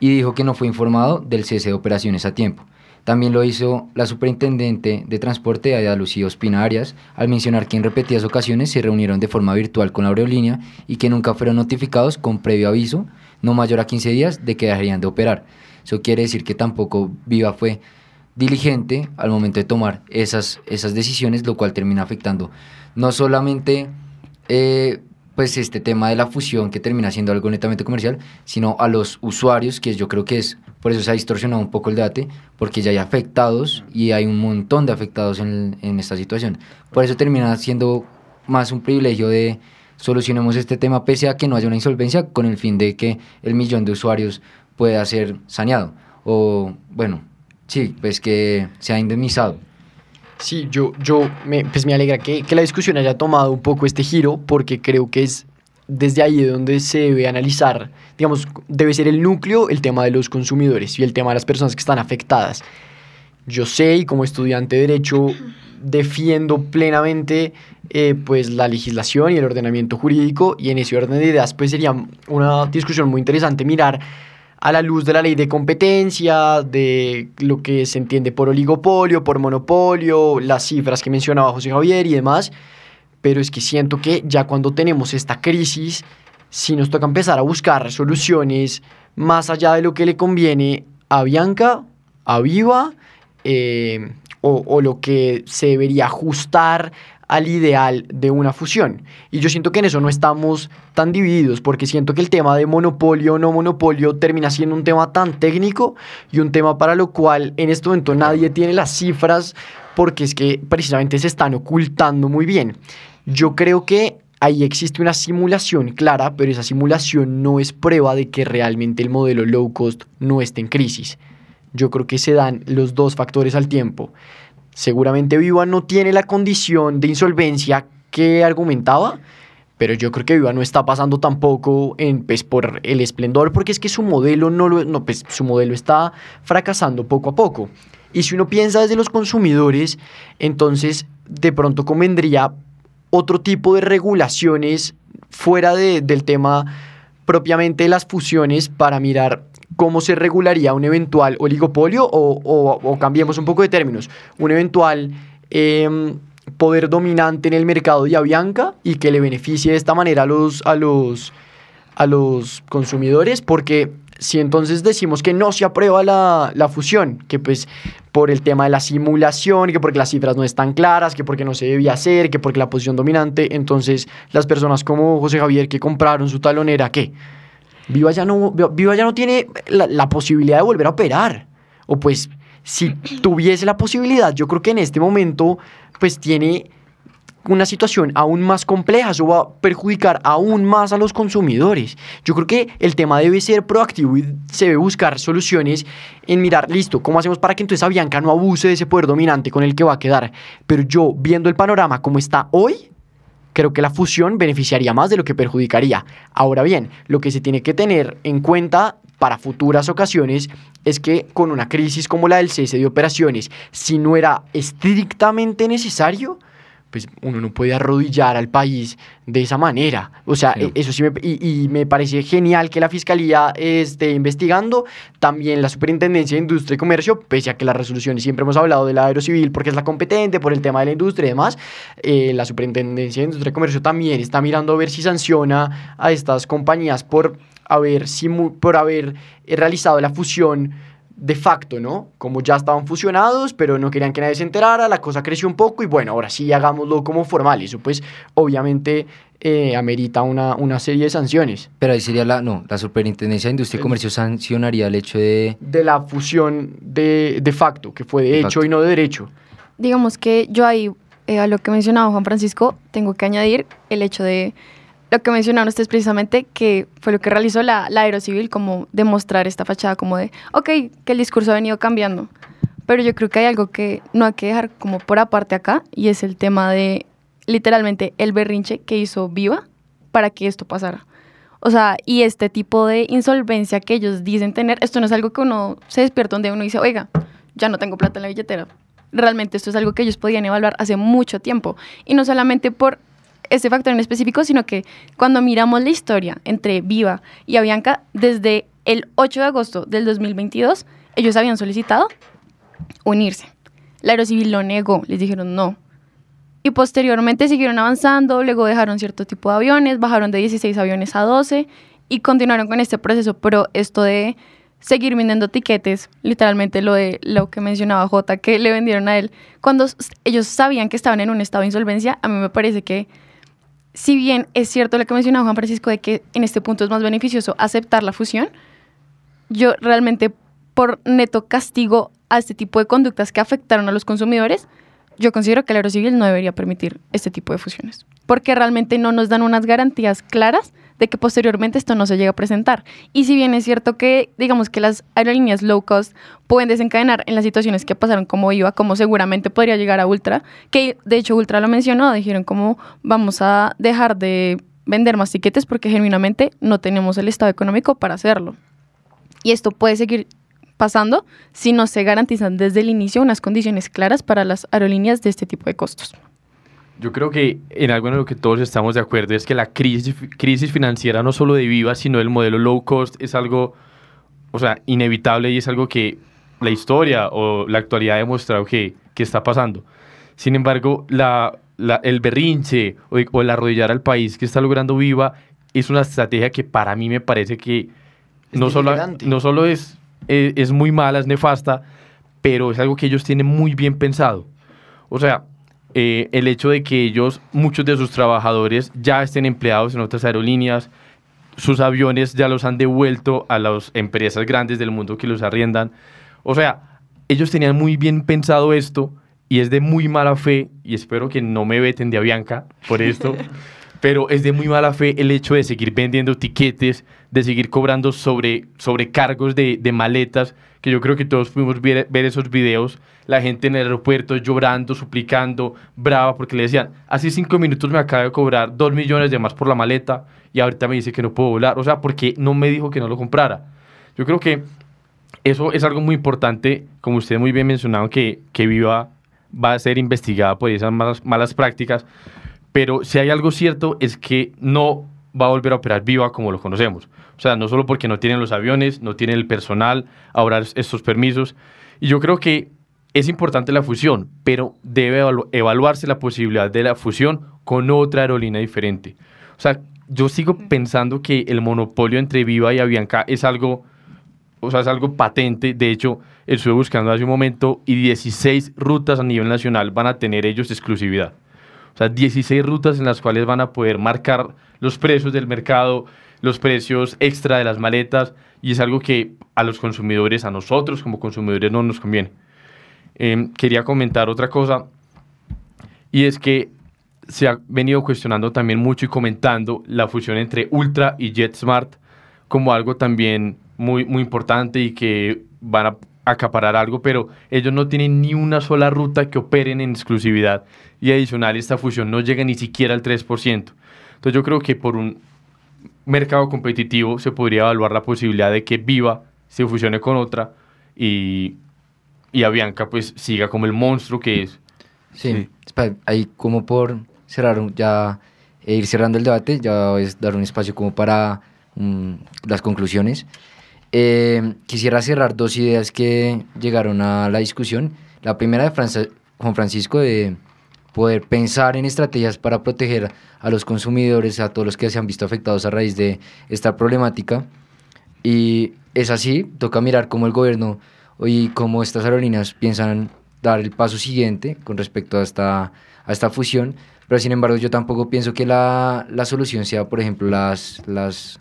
y dijo que no fue informado del cese de operaciones a tiempo. También lo hizo la superintendente de transporte, Aida Lucía Ospina Arias, al mencionar que en repetidas ocasiones se reunieron de forma virtual con la aerolínea y que nunca fueron notificados con previo aviso, no mayor a 15 días, de que dejarían de operar. Eso quiere decir que tampoco Viva fue diligente al momento de tomar esas, esas decisiones, lo cual termina afectando no solamente eh, pues este tema de la fusión que termina siendo algo netamente comercial, sino a los usuarios, que yo creo que es, por eso se ha distorsionado un poco el debate, porque ya hay afectados y hay un montón de afectados en, en esta situación. Por eso termina siendo más un privilegio de solucionemos este tema pese a que no haya una insolvencia con el fin de que el millón de usuarios pueda ser saneado o bueno, sí, pues que sea indemnizado. Sí, yo, yo me, pues me alegra que, que la discusión haya tomado un poco este giro porque creo que es desde ahí de donde se debe analizar, digamos, debe ser el núcleo el tema de los consumidores y el tema de las personas que están afectadas. Yo sé y como estudiante de Derecho defiendo plenamente eh, pues la legislación y el ordenamiento jurídico y en ese orden de ideas pues sería una discusión muy interesante mirar a la luz de la ley de competencia, de lo que se entiende por oligopolio, por monopolio, las cifras que mencionaba José Javier y demás, pero es que siento que ya cuando tenemos esta crisis, si nos toca empezar a buscar soluciones más allá de lo que le conviene a Bianca, a Viva, eh, o, o lo que se debería ajustar al ideal de una fusión. Y yo siento que en eso no estamos tan divididos, porque siento que el tema de monopolio o no monopolio termina siendo un tema tan técnico y un tema para lo cual en este momento nadie tiene las cifras, porque es que precisamente se están ocultando muy bien. Yo creo que ahí existe una simulación clara, pero esa simulación no es prueba de que realmente el modelo low cost no esté en crisis. Yo creo que se dan los dos factores al tiempo. Seguramente Viva no tiene la condición de insolvencia que argumentaba, pero yo creo que Viva no está pasando tampoco en, pues, por el esplendor, porque es que su modelo no lo, no, pues, su modelo está fracasando poco a poco. Y si uno piensa desde los consumidores, entonces de pronto convendría otro tipo de regulaciones fuera de, del tema propiamente de las fusiones para mirar cómo se regularía un eventual oligopolio o, o, cambiemos un poco de términos, un eventual eh, poder dominante en el mercado de Avianca y que le beneficie de esta manera a los, a los, a los consumidores, porque si entonces decimos que no se aprueba la, la, fusión, que pues por el tema de la simulación, que porque las cifras no están claras, que porque no se debía hacer, que porque la posición dominante, entonces las personas como José Javier que compraron su talonera, ¿qué? Viva ya no, Viva ya no tiene la, posibilidad de volver a operar. O pues si tuviese la posibilidad, yo creo que en este momento pues tiene una situación aún más compleja, eso va a perjudicar aún más a los consumidores. Yo creo que el tema debe ser proactivo y se debe buscar soluciones en mirar, listo, ¿cómo hacemos para que entonces Avianca no abuse de ese poder dominante con el que va a quedar? Pero yo, viendo el panorama como está hoy, creo que la fusión beneficiaría más de lo que perjudicaría. Ahora bien, lo que se tiene que tener en cuenta para futuras ocasiones es que con una crisis como la del cese de operaciones, si no era estrictamente necesario, pues uno no puede arrodillar al país de esa manera. O sea, sí. eso sí me, y, y, me parece genial que la Fiscalía esté investigando, también la Superintendencia de Industria y Comercio, pese a que las resoluciones siempre hemos hablado de la Aerocivil porque es la competente por el tema de la industria y demás, eh, la Superintendencia de Industria y Comercio también está mirando a ver si sanciona a estas compañías por haber, por haber realizado la fusión de facto, ¿no? Como ya estaban fusionados, pero no querían que nadie se enterara, la cosa creció un poco y bueno, ahora sí hagámoslo como formal. Y eso pues obviamente eh, amerita una, una serie de sanciones. Pero ahí sería la, no, la Superintendencia de Industria y Comercio sancionaría el hecho de... De la fusión de, de facto, que fue de, de hecho facto. y no de derecho. Digamos que yo ahí, eh, a lo que mencionaba Juan Francisco, tengo que añadir el hecho de lo que mencionaron ustedes precisamente, que fue lo que realizó la, la Aerocivil, como demostrar esta fachada como de, ok, que el discurso ha venido cambiando, pero yo creo que hay algo que no hay que dejar como por aparte acá, y es el tema de, literalmente, el berrinche que hizo Viva para que esto pasara. O sea, y este tipo de insolvencia que ellos dicen tener, esto no es algo que uno se despierta donde uno dice, oiga, ya no tengo plata en la billetera. Realmente esto es algo que ellos podían evaluar hace mucho tiempo. Y no solamente por ese factor en específico, sino que cuando miramos la historia entre Viva y Avianca, desde el 8 de agosto del 2022, ellos habían solicitado unirse. La Aerocivil lo negó, les dijeron no. Y posteriormente siguieron avanzando, luego dejaron cierto tipo de aviones, bajaron de 16 aviones a 12 y continuaron con este proceso, pero esto de seguir vendiendo tiquetes, literalmente lo de lo que mencionaba J, que le vendieron a él, cuando ellos sabían que estaban en un estado de insolvencia, a mí me parece que si bien es cierto lo que mencionaba Juan Francisco de que en este punto es más beneficioso aceptar la fusión, yo realmente por neto castigo a este tipo de conductas que afectaron a los consumidores, yo considero que el Aerocivil no debería permitir este tipo de fusiones, porque realmente no nos dan unas garantías claras de que posteriormente esto no se llegue a presentar. Y si bien es cierto que, digamos que las aerolíneas low cost pueden desencadenar en las situaciones que pasaron como iba, como seguramente podría llegar a Ultra, que de hecho Ultra lo mencionó, dijeron como vamos a dejar de vender más tiquetes porque genuinamente no tenemos el estado económico para hacerlo. Y esto puede seguir pasando si no se garantizan desde el inicio unas condiciones claras para las aerolíneas de este tipo de costos. Yo creo que en algo en lo que todos estamos de acuerdo es que la crisis, crisis financiera no solo de Viva, sino del modelo low cost es algo, o sea, inevitable y es algo que la historia o la actualidad ha demostrado que, que está pasando. Sin embargo, la, la, el berrinche o, o el arrodillar al país que está logrando Viva es una estrategia que para mí me parece que no solo, no solo es eh, es muy mala, es nefasta, pero es algo que ellos tienen muy bien pensado. O sea, eh, el hecho de que ellos, muchos de sus trabajadores ya estén empleados en otras aerolíneas, sus aviones ya los han devuelto a las empresas grandes del mundo que los arriendan. O sea, ellos tenían muy bien pensado esto y es de muy mala fe, y espero que no me veten de Avianca por esto, pero es de muy mala fe el hecho de seguir vendiendo tiquetes, de seguir cobrando sobre, sobrecargos de, de maletas, que yo creo que todos pudimos ver, ver, esos videos, la gente en el aeropuerto llorando, suplicando, brava, porque le decían, hace cinco minutos me acaba de cobrar dos millones de más por la maleta y ahorita me dice que no puedo volar, o sea, porque no me dijo que no lo comprara. Yo creo que eso es algo muy importante, como ustedes muy bien mencionaron, que, que Viva va a ser investigada por esas malas, malas prácticas, pero si hay algo cierto es que no va a volver a operar Viva como lo conocemos. O sea, no solo porque no tienen los aviones, no tienen el personal, ahora estos permisos. Y yo creo que es importante la fusión, pero debe evaluarse la posibilidad de la fusión con otra aerolínea diferente. O sea, yo sigo pensando que el monopolio entre Viva y Avianca es algo, o sea, es algo patente. De hecho, estuve buscando hace un momento y 16 rutas a nivel nacional van a tener ellos exclusividad. O sea, 16 rutas en las cuales van a poder marcar los precios del mercado, los precios extra de las maletas, y es algo que a los consumidores, a nosotros como consumidores, no nos conviene. Eh, quería comentar otra cosa, y es que se ha venido cuestionando también mucho y comentando la fusión entre Ultra y JetSmart como algo también muy, muy importante y que van a acaparar algo, pero ellos no tienen ni una sola ruta que operen en exclusividad y adicional esta fusión no llega ni siquiera al 3%. Entonces yo creo que por un mercado competitivo se podría evaluar la posibilidad de que Viva se fusione con otra y, y Avianca pues siga como el monstruo que es. Sí, sí. ahí como por cerrar ya e ir cerrando el debate, ya es dar un espacio como para um, las conclusiones. Eh, quisiera cerrar dos ideas que llegaron a la discusión. La primera de Franza, Juan Francisco de poder pensar en estrategias para proteger a los consumidores, a todos los que se han visto afectados a raíz de esta problemática. Y es así, toca mirar cómo el gobierno y cómo estas aerolíneas piensan dar el paso siguiente con respecto a esta, a esta fusión. Pero sin embargo, yo tampoco pienso que la, la solución sea, por ejemplo, las, las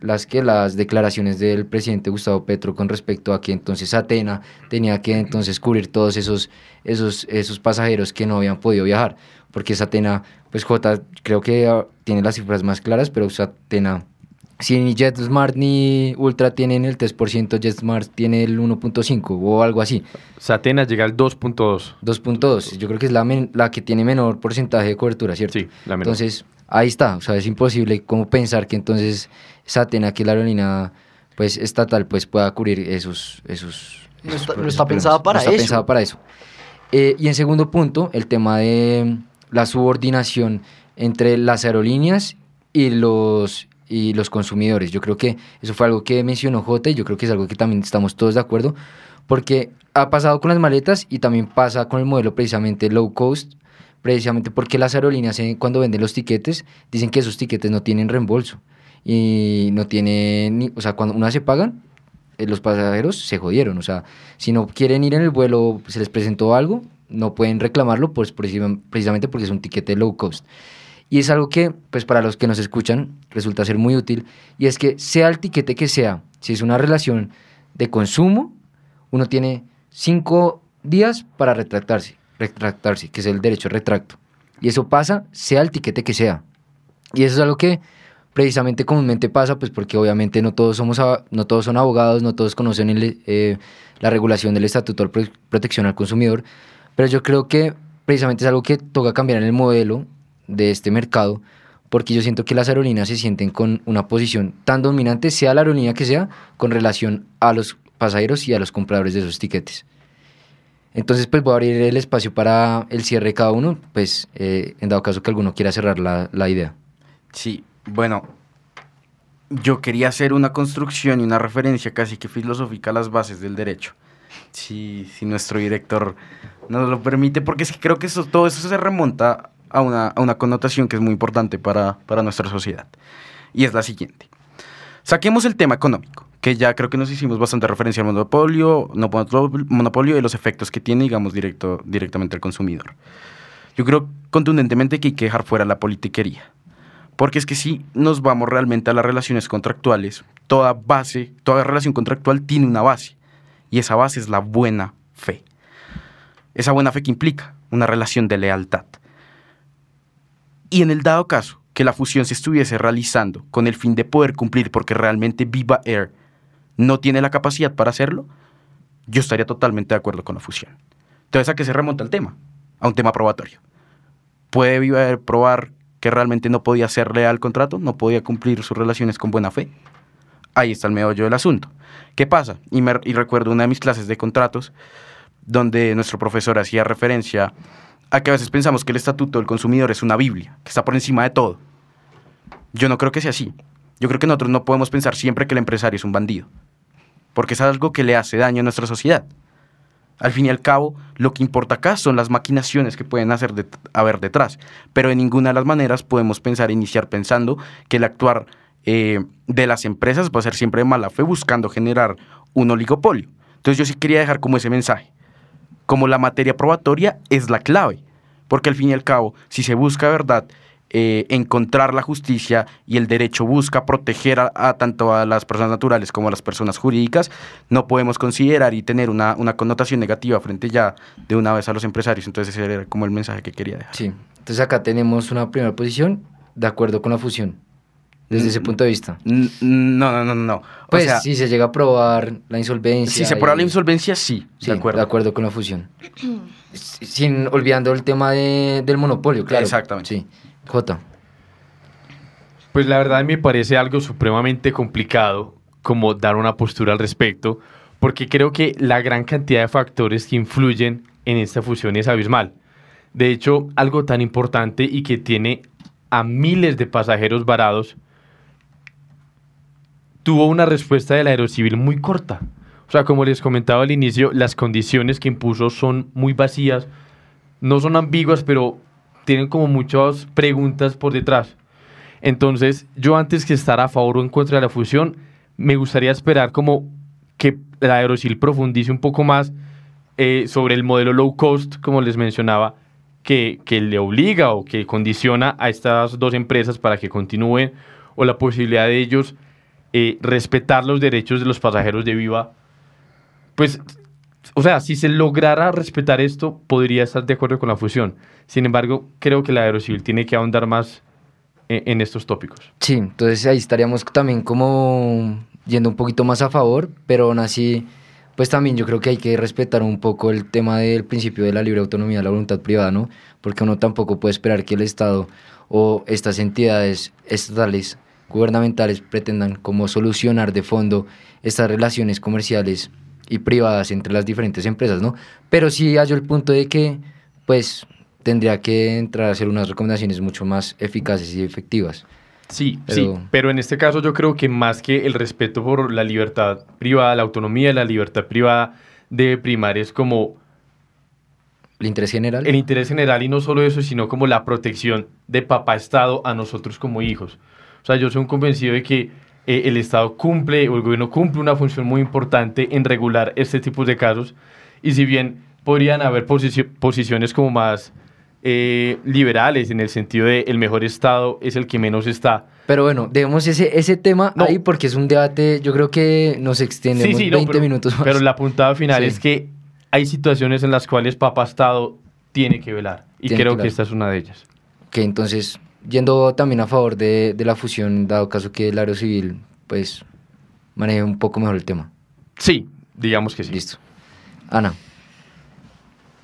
las que las declaraciones del presidente Gustavo Petro con respecto a que entonces Atena tenía que entonces cubrir todos esos, esos, esos pasajeros que no habían podido viajar, porque Atena, pues J creo que ah, tiene las cifras más claras, pero Atena, si ni JetSmart ni Ultra tienen el 3%, JetSmart tiene el 1.5 o algo así. Satena llega al 2.2. 2.2, yo creo que es la, la que tiene menor porcentaje de cobertura, ¿cierto? Sí, la menor. Entonces, ahí está, o sea, es imposible como pensar que entonces Satena, que la aerolínea pues, estatal, pues pueda cubrir esos... esos, no está, no está pensada para no está eso. pensada para eso. Eh, y en segundo punto, el tema de la subordinación entre las aerolíneas y los, y los consumidores. Yo creo que eso fue algo que mencionó J y yo creo que es algo que también estamos todos de acuerdo, porque ha pasado con las maletas y también pasa con el modelo precisamente low cost, precisamente porque las aerolíneas eh, cuando venden los tiquetes dicen que esos tiquetes no tienen reembolso y no tienen, o sea, cuando una se pagan, eh, los pasajeros se jodieron, o sea, si no quieren ir en el vuelo, se les presentó algo, no pueden reclamarlo pues precisamente porque es un tiquete low cost. Y es algo que, pues para los que nos escuchan, resulta ser muy útil, y es que sea el tiquete que sea, si es una relación de consumo, uno tiene cinco días para retractarse, retractarse, que es el derecho a retracto. Y eso pasa, sea el tiquete que sea. Y eso es algo que precisamente comúnmente pasa, pues porque obviamente no todos, somos, no todos son abogados, no todos conocen eh, la regulación del Estatuto de Protección al Consumidor, pero yo creo que precisamente es algo que toca cambiar en el modelo de este mercado, porque yo siento que las aerolíneas se sienten con una posición tan dominante, sea la aerolínea que sea, con relación a los pasajeros y a los compradores de esos tiquetes. Entonces, pues voy a abrir el espacio para el cierre de cada uno, pues eh, en dado caso que alguno quiera cerrar la, la idea. Sí, bueno, yo quería hacer una construcción y una referencia casi que filosófica a las bases del derecho. Si, si nuestro director nos lo permite, porque es que creo que eso, todo eso se remonta a una, a una connotación que es muy importante para, para nuestra sociedad. Y es la siguiente. Saquemos el tema económico, que ya creo que nos hicimos bastante referencia al monopolio, no monopolio y los efectos que tiene, digamos, directo, directamente al consumidor. Yo creo contundentemente que hay que dejar fuera la politiquería. Porque es que si nos vamos realmente a las relaciones contractuales, toda base, toda relación contractual tiene una base. Y esa base es la buena fe. Esa buena fe que implica una relación de lealtad. Y en el dado caso que la fusión se estuviese realizando con el fin de poder cumplir porque realmente Viva Air no tiene la capacidad para hacerlo, yo estaría totalmente de acuerdo con la fusión. Entonces, ¿a qué se remonta el tema? A un tema probatorio. ¿Puede Viva Air probar que realmente no podía ser leal al contrato, no podía cumplir sus relaciones con buena fe. Ahí está el meollo del asunto. ¿Qué pasa? Y, recuerdo una de mis clases de contratos donde nuestro profesor hacía referencia a que a veces pensamos que el estatuto del consumidor es una Biblia, que está por encima de todo. Yo no creo que sea así. Yo creo que nosotros no podemos pensar siempre que el empresario es un bandido, porque es algo que le hace daño a nuestra sociedad. Al fin y al cabo, lo que importa acá son las maquinaciones que pueden hacer haber detrás, pero de ninguna de las maneras podemos pensar, iniciar pensando que el actuar eh, de las empresas va a ser siempre de mala fe buscando generar un oligopolio. Entonces yo sí quería dejar como ese mensaje, como la materia probatoria es la clave, porque al fin y al cabo, si se busca verdad eh, encontrar la justicia y el derecho busca proteger a, tanto a las personas naturales como a las personas jurídicas, no podemos considerar y tener una, connotación negativa frente ya de una vez a los empresarios. Entonces ese era como el mensaje que quería dejar. Sí, entonces acá tenemos una primera posición de acuerdo con la fusión. Desde ese mm, punto de vista. No, no, no, no. Pues si se llega a probar la insolvencia. Si se prueba la insolvencia, sí, de acuerdo. De acuerdo con la fusión. Sin olvidando el tema del monopolio, claro. Exactamente. Sí. J. Pues la verdad me parece algo supremamente complicado como dar una postura al respecto, porque creo que la gran cantidad de factores que influyen en esta fusión es abismal. De hecho, algo tan importante y que tiene a miles de pasajeros varados, tuvo una respuesta del aerocivil muy corta. O sea, como les comentaba al inicio, las condiciones que impuso son muy vacías, no son ambiguas, pero tienen como muchas preguntas por detrás. Entonces, yo antes que estar a favor o en contra de la fusión, me gustaría esperar como que la Aerosil profundice un poco más eh, sobre el modelo low cost, como les mencionaba, que, que, le obliga o que condiciona a estas dos empresas para que continúen, o la posibilidad de ellos eh, respetar los derechos de los pasajeros de Viva. Pues o sea, si se lograra respetar esto, podría estar de acuerdo con la fusión. Sin embargo, creo que la aerocivil tiene que ahondar más en, en estos tópicos. Sí, entonces ahí estaríamos también como yendo un poquito más a favor, pero aún así, pues también yo creo que hay que respetar un poco el tema del principio de la libre autonomía la voluntad privada, ¿no? Porque uno tampoco puede esperar que el Estado o estas entidades estatales gubernamentales pretendan como solucionar de fondo estas relaciones comerciales y privadas entre las diferentes empresas, ¿no? Pero sí hallo el punto de que, pues, tendría que entrar a hacer unas recomendaciones mucho más eficaces y efectivas. Sí, sí, pero en este caso yo creo que más que el respeto por la libertad privada, la autonomía de la libertad privada debe primar es como... ¿El interés general? El interés general y no solo eso, sino como la protección de papá Estado a nosotros como hijos. O sea, yo soy un convencido de que eh, el Estado cumple o el gobierno cumple una función muy importante en regular este tipo de casos y si bien podrían haber posiciones como más eh, liberales en el sentido de el mejor Estado es el que menos está. Pero bueno, dejemos ese, ese tema ahí porque es un debate, yo creo que nos extendemos 20 minutos más. Pero la puntada final es que hay situaciones en las cuales papá Estado tiene que velar y creo que, esta es una de ellas. Que entonces yendo también a favor de, de la fusión, dado caso que el área civil, pues, maneje un poco mejor el tema. Sí, digamos que sí. Listo. Ana.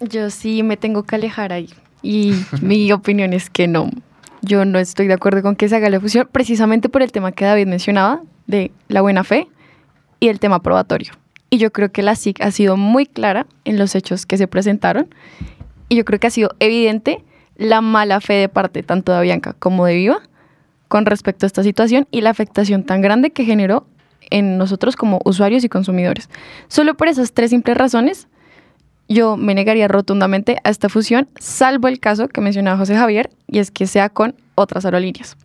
Yo sí me tengo que alejar ahí. Y mi opinión es que no. Yo no estoy de acuerdo con que se haga la fusión, precisamente por el tema que David mencionaba, de la buena fe y el tema probatorio. Y yo creo que la SIC ha sido muy clara en los hechos que se presentaron. Y yo creo que ha sido evidente la mala fe de parte tanto de Bianca como de Viva con respecto a esta situación y la afectación tan grande que generó en nosotros como usuarios y consumidores. Solo por esas tres simples razones, yo me negaría rotundamente a esta fusión, salvo el caso que mencionaba José Javier, y es que sea con otras aerolíneas.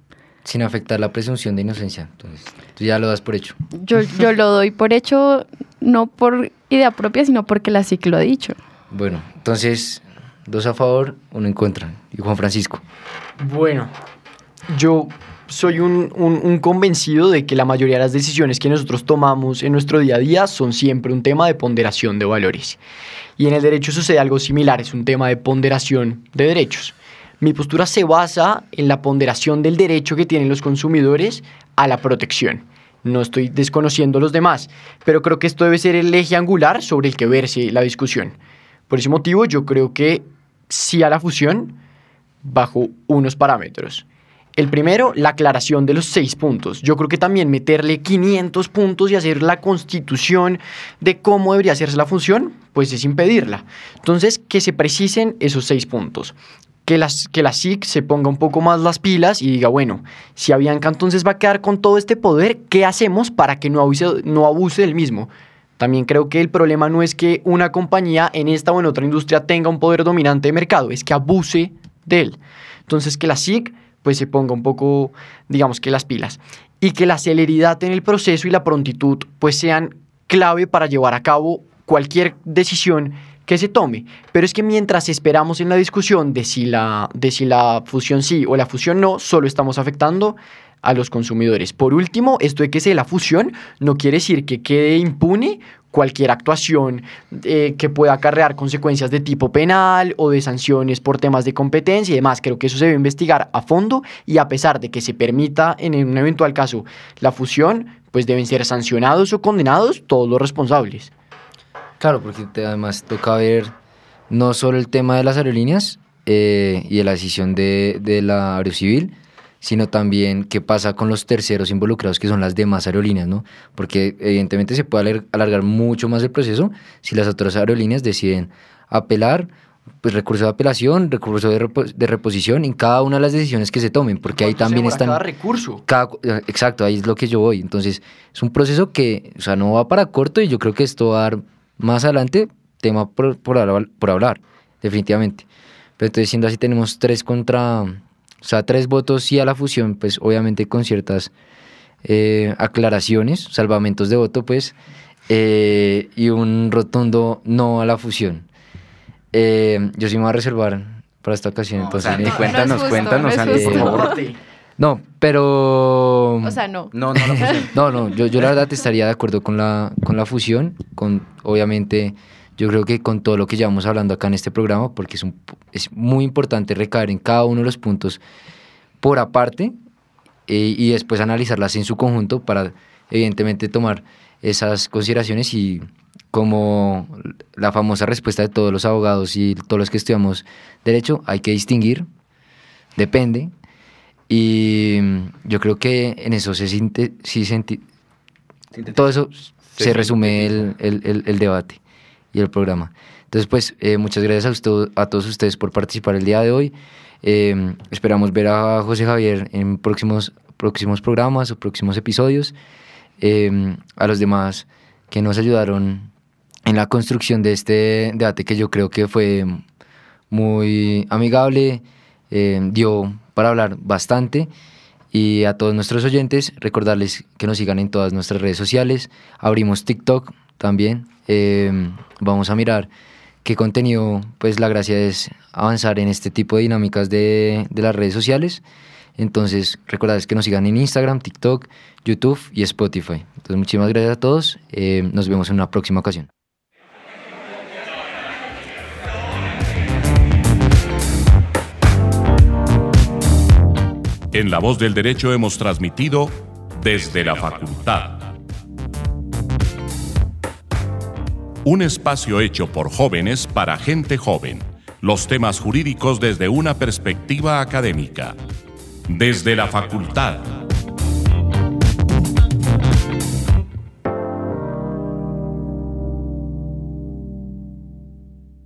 Sin afectar la presunción de inocencia. Entonces, tú ya lo das por hecho. Yo, yo lo doy por hecho, no por idea propia, sino porque la SIC lo ha dicho. Bueno, entonces, dos a favor, uno en contra. Y Juan Francisco. Bueno, yo soy un, un- convencido de que la mayoría de las decisiones que nosotros tomamos en nuestro día a día son siempre un tema de ponderación de valores. Y en el derecho sucede algo similar, es un tema de ponderación de derechos. Mi postura se basa en la ponderación del derecho que tienen los consumidores a la protección. No estoy desconociendo los demás, pero creo que esto debe ser el eje angular sobre el que verse la discusión. Por ese motivo, yo creo que sí a la fusión bajo unos parámetros. El primero, la aclaración de los seis puntos. Yo creo que también meterle 500 puntos y hacer la constitución de cómo debería hacerse la función, pues es impedirla. Entonces, que se precisen esos seis puntos. Que, las, que la SIC se ponga un poco más las pilas y diga, bueno, si Avianca entonces va a quedar con todo este poder, ¿qué hacemos para que no abuse, no abuse del mismo? También creo que el problema no es que una compañía en esta o en otra industria tenga un poder dominante de mercado, es que abuse de él. Entonces que la SIC pues se ponga un poco, digamos que las pilas. Y que la celeridad en el proceso y la prontitud pues sean clave para llevar a cabo cualquier decisión que se tome. Pero es que mientras esperamos en la discusión de si la, de si la fusión sí o la fusión no, solo estamos afectando a los consumidores. Por último, esto de que sea la fusión no quiere decir que quede impune cualquier actuación eh, que pueda acarrear consecuencias de tipo penal o de sanciones por temas de competencia y demás. Creo que eso se debe investigar a fondo y a pesar de que se permita en un eventual caso la fusión, pues deben ser sancionados o condenados todos los responsables. Claro, porque además toca ver no solo el tema de las aerolíneas eh, y de la decisión de, de la aerocivil, sino también qué pasa con los terceros involucrados, que son las demás aerolíneas, ¿no? Porque evidentemente se puede alar- alargar mucho más el proceso si las otras aerolíneas deciden apelar, pues recurso de apelación, recurso de, repo- de reposición en cada una de las decisiones que se tomen, porque ahí ¿Cuánto se también están... Cada recurso. Cada- eh, exacto, ahí es lo que yo voy. Entonces, es un proceso que, o sea, no va para corto y yo creo que esto va a dar más adelante tema por, por hablar, definitivamente. Pero entonces, siendo así, tenemos tres contra, o sea, tres votos sí a la fusión, pues obviamente con ciertas eh, aclaraciones, salvamentos de voto, pues, eh, y un rotundo no a la fusión. Eh, yo sí me voy a reservar para esta ocasión, No, entonces... No cuéntanos, justo, cuéntanos, por favor. no, pero... O sea, no. No, no, la fusión. No, no, yo, yo la verdad estaría de acuerdo con la, con la fusión, con obviamente yo creo que con todo lo que llevamos hablando acá en este programa, porque es, un, es muy importante recaer en cada uno de los puntos por aparte eh, y después analizarlas en su conjunto para evidentemente tomar esas consideraciones y como la famosa respuesta de todos los abogados y todos los que estudiamos derecho, hay que distinguir, depende, y yo creo que en eso se sinte, sí senti- todo eso se, Se resume el, el- el- el debate y el programa. Entonces, pues, eh, muchas gracias a, usted- a todos ustedes por participar el día de hoy. Eh, esperamos ver a José Javier en próximos, próximos programas o próximos episodios. Eh, a los demás que nos ayudaron en la construcción de este debate que yo creo que fue muy amigable, eh, dio para hablar bastante. Y a todos nuestros oyentes, recordarles que nos sigan en todas nuestras redes sociales. Abrimos TikTok también. Eh, vamos a mirar qué contenido, pues la gracia es avanzar en este tipo de dinámicas de, las redes sociales. Entonces, recordarles que nos sigan en Instagram, TikTok, YouTube y Spotify. Entonces, muchísimas gracias a todos. Eh, nos vemos en una próxima ocasión. En La Voz del Derecho hemos transmitido desde la facultad. Un espacio hecho por jóvenes para gente joven. Los temas jurídicos desde una perspectiva académica. Desde la facultad.